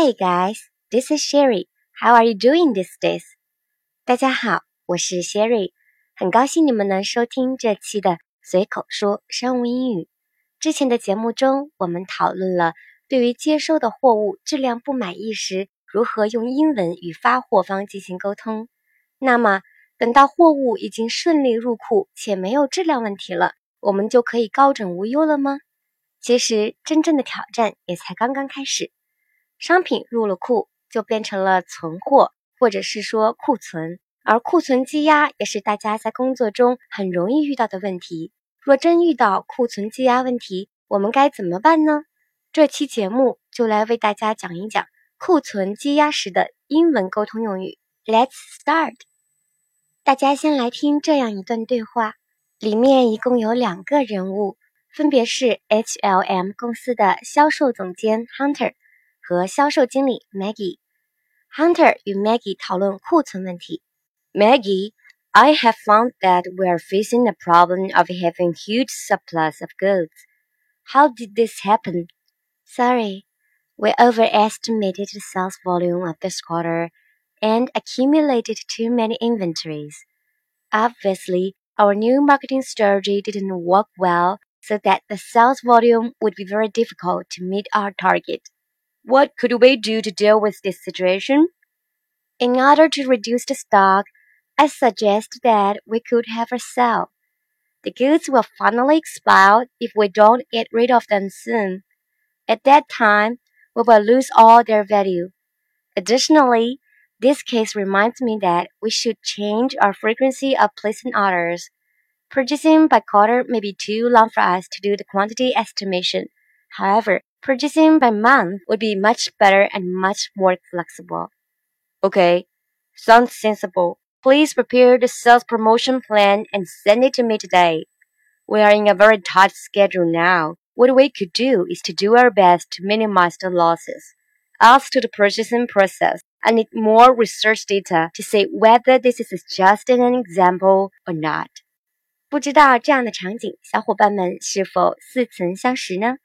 Hi guys, this is Sherry. How are you doing these days? 大家好，我是 Sherry，很高兴你们能收听这期的随口说商务英语。之前的节目中，我们讨论了对于接收的货物质量不满意时，如何用英文与发货方进行沟通。那么，等到货物已经顺利入库且没有质量问题了，我们就可以高枕无忧了吗？其实，真正的挑战也才刚刚开始。商品入了库，就变成了存货，或者是说库存。而库存积压也是大家在工作中很容易遇到的问题。若真遇到库存积压问题，我们该怎么办呢？这期节目就来为大家讲一讲库存积压时的英文沟通用语。Let's start。大家先来听这样一段对话，里面一共有两个人物，分别是 HLM 公司的销售总监 Hunter。和销售经理 Maggie。Hunter 与 Maggie 讨论库存问题。Maggie, I have found that we are facing a problem of having huge surplus of goods. How did this happen? Sorry, we overestimated the sales volume of this quarter and accumulated too many inventories. Obviously, our new marketing strategy didn't work well, so that the sales volume would be very difficult to meet our target. What could we do to deal with this situation? In order to reduce the stock, I suggest that we could have a sale. The goods will finally expire if we don't get rid of them soon. At that time, we will lose all their value. Additionally, this case reminds me that we should change our frequency of placing orders. Purchasing by quarter may be too long for us to do the quantity estimation. However, Purchasing by month would be much better and much more flexible. Okay, sounds sensible. Please prepare the sales promotion plan and send it to me today. We are in a very tight schedule now. What we could do is to do our best to minimize the losses. As to the purchasing process, I need more research data to say whether this is just an example or not. 不知道这样的场景，小伙伴们是否似曾相识呢？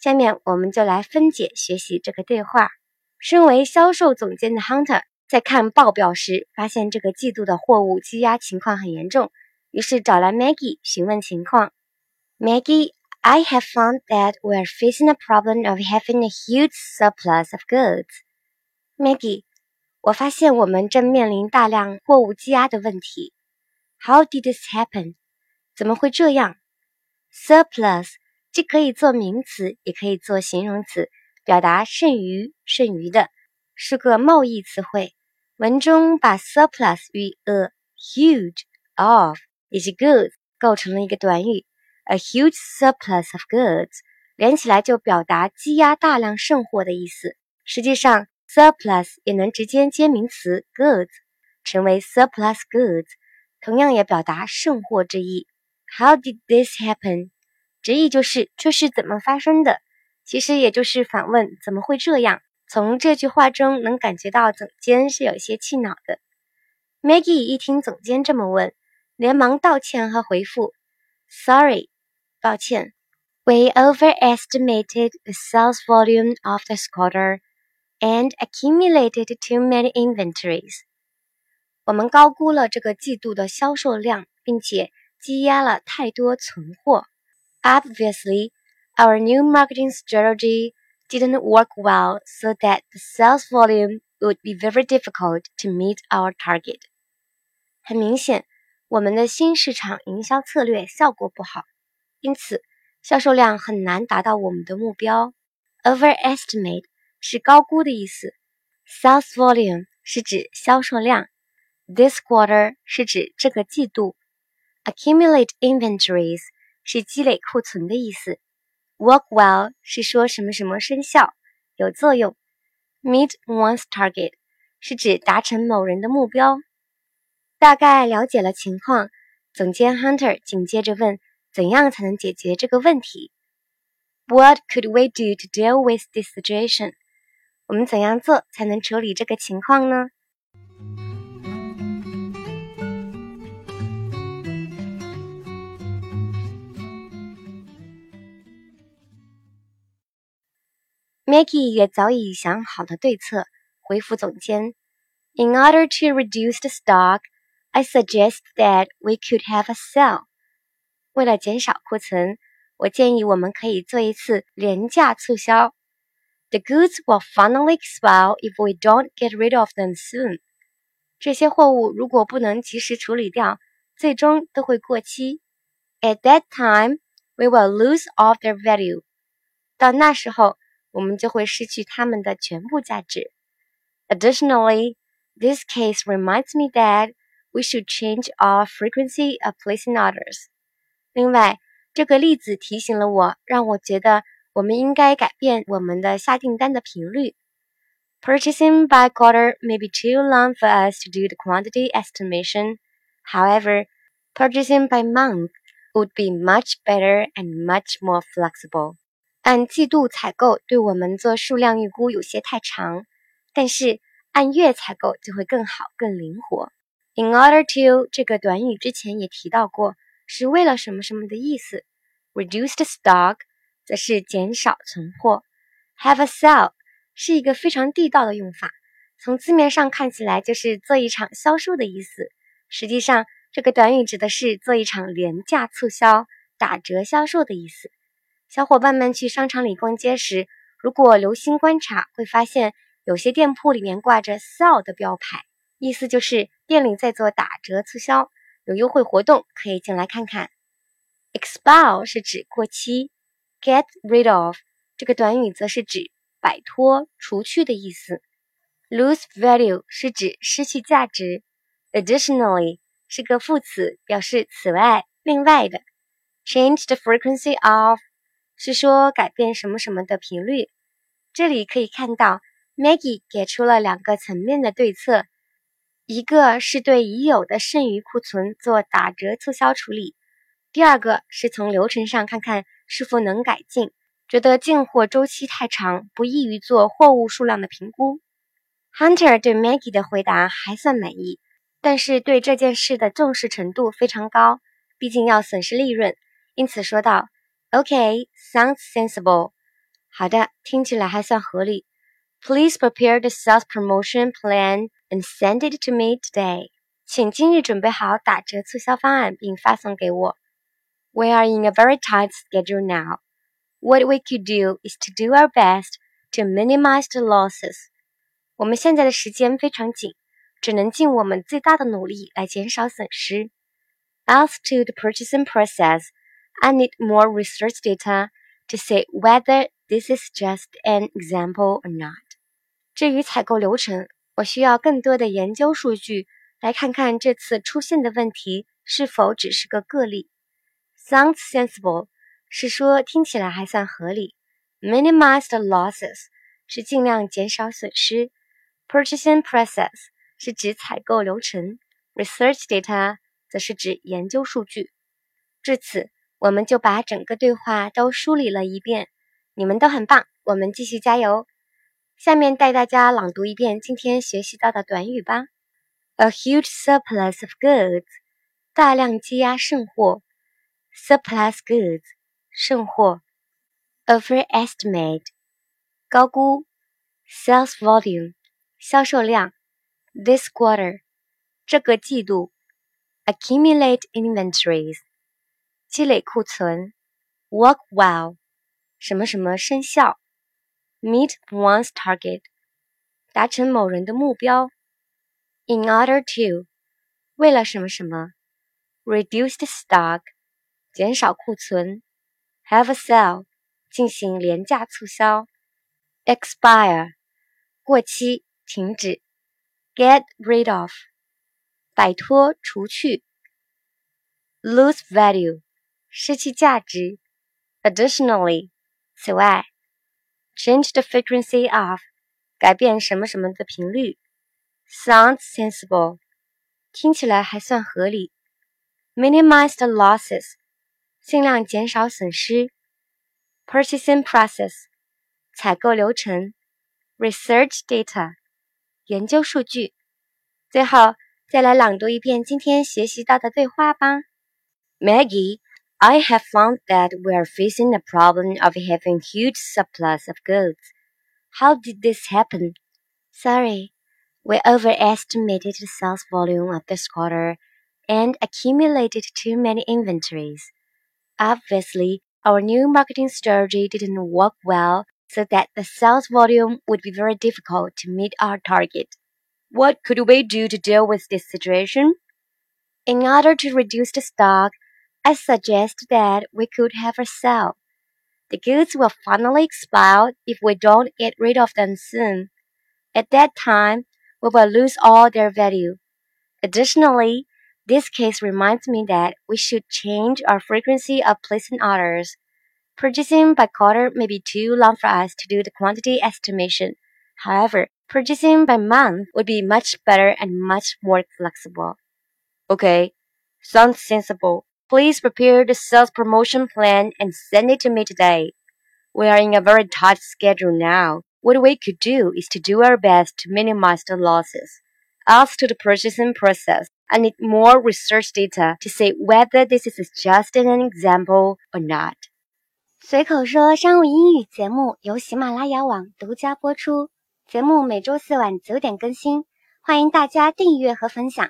下面我们就来分解学习这个对话。身为销售总监的 Hunter 在看报表时，发现这个季度的货物积压情况很严重，于是找来 Maggie 询问情况。Maggie, I have found that we are facing a problem of having a huge surplus of goods. Maggie，我发现我们正面临大量货物积压的问题。How did this happen？怎么会这样？Surplus 既可以做名词，也可以做形容词，表达剩余、剩余的，是个贸易词汇。文中把 surplus 与 a huge of 以及 goods 构成了一个短语，a huge surplus of goods 连起来就表达积压大量剩货的意思。实际上，surplus 也能直接接名词 goods，成为 surplus goods，同样也表达剩货之意。How did this happen? 直译就是这是怎么发生的，其实也就是反问怎么会这样。从这句话中能感觉到总监是有些气恼的。Maggie 一听总监这么问，连忙道歉和回复：“Sorry，抱歉，We overestimated the sales volume of this quarter and accumulated too many inventories。我们高估了这个季度的销售量，并且积压了太多存货。” Obviously, our new marketing strategy didn't work well so that the sales volume would be very difficult to meet our target. 很明显，我们的新市场营销策略效果不好，因此销售量很难达到我们的目标。Overestimate 是高估的意思，sales volume 是指销售量，this quarter 是指这个季度，accumulate inventories 是积累库存的意思。Work well 是说什么什么生效，有作用。Meet one's target 是指达成某人的目标。大概了解了情况，总监 Hunter 紧接着问：怎样才能解决这个问题？What could we do to deal with this situation？我们怎样做才能处理这个情况呢？Maggie 也早已想好了对策，回复总监：“In order to reduce the stock, I suggest that we could have a sale。”为了减少库存，我建议我们可以做一次廉价促销。The goods will finally expire if we don't get rid of them soon。这些货物如果不能及时处理掉，最终都会过期。At that time, we will lose all their value。到那时候， 我们就会失去它们的全部价值。Additionally, this case reminds me that we should change our frequency of placing orders. 另外，这个例子提醒了我，让我觉得我们应该改变我们的下订单的频率。Purchasing by quarter may be too long for us to do the quantity estimation. However, purchasing by month would be much better and much more flexible. 按季度采购对我们做数量预估有些太长，但是按月采购就会更好、更灵活。In order to 这个短语之前也提到过，是为了什么什么的意思。Reduced stock 则是减少存货。Have a sale 是一个非常地道的用法，从字面上看起来就是做一场销售的意思。实际上，这个短语指的是做一场廉价促销、打折销售的意思。小伙伴们去商场里逛街时，如果留心观察，会发现有些店铺里面挂着 “sale” 的标牌，意思就是店里在做打折促销，有优惠活动，可以进来看看。expire 是指过期，get rid of 这个短语则是指摆脱、除去的意思。lose value 是指失去价值，additionally 是个副词，表示此外、另外的。change the frequency of 是说改变什么什么的频率。这里可以看到，Maggie 给出了两个层面的对策，一个是对已有的剩余库存做打折促销处理，第二个是从流程上看看是否能改进。觉得进货周期太长，不易于做货物数量的评估。Hunter 对 Maggie 的回答还算满意，但是对这件事的重视程度非常高，毕竟要损失利润，因此说道。Okay, sounds sensible. 好的，听起来还算合理。Please prepare the sales promotion plan and send it to me today. 请今日准备好打折促销方案并发送给我。We are in a very tight schedule now. What we could do is to do our best to minimize the losses. 我们现在的时间非常紧，只能尽我们最大的努力来减少损失。As to the purchasing process. I need more research data to say whether this is just an example or not. 至于采购流程，我需要更多的研究数据来看看这次出现的问题是否只是个个例。Sounds sensible 是说听起来还算合理。Minimize the losses 是尽量减少损失。Purchasing process 是指采购流程。Research data 则是指研究数据。至此。 我们就把整个对话都梳理了一遍，你们都很棒，我们继续加油。下面带大家朗读一遍今天学习到的短语吧。A huge surplus of goods，大量积压剩货。Surplus goods，剩货。Overestimate，高估。Sales volume，销售量。This quarter，这个季度。Accumulate inventories。积累库存，work well，什么什么生效，meet one's target，达成某人的目标，in order to，为了什么什么，reduced stock，减少库存，have a sale，进行廉价促销，expire，过期停止，get rid of，摆脱除去，lose value。 失去价值。Additionally，此外，change the frequency of，改变什么什么的频率。Sounds sensible，听起来还算合理。Minimize the losses，尽量减少损失。Purchasing process，采购流程。Research data，研究数据。最后，再来朗读一遍今天学习到的对话吧。Maggie。I have found that we are facing the problem of having huge surplus of goods. How did this happen? Sorry, we overestimated the sales volume of this quarter and accumulated too many inventories. Obviously, our new marketing strategy didn't work well, so that the sales volume would be very difficult to meet our target. What could we do to deal with this situation? In order to reduce the stock, I suggest that we could have a sale. The goods will finally expire if we don't get rid of them soon. At that time, we will lose all their value. Additionally, this case reminds me that we should change our frequency of placing orders. Purchasing by quarter may be too long for us to do the quantity estimation. However, purchasing by month would be much better and much more flexible. Okay, sounds sensible. Please prepare the sales promotion plan and send it to me today. We are in a very tight schedule now. What we could do is to do our best to minimize the losses. As to the purchasing process, I need more research data to say whether this is just an example or not. 随口说商务英语节目由喜马拉雅网独家播出，节目每周四晚九点更新，欢迎大家订阅和分享。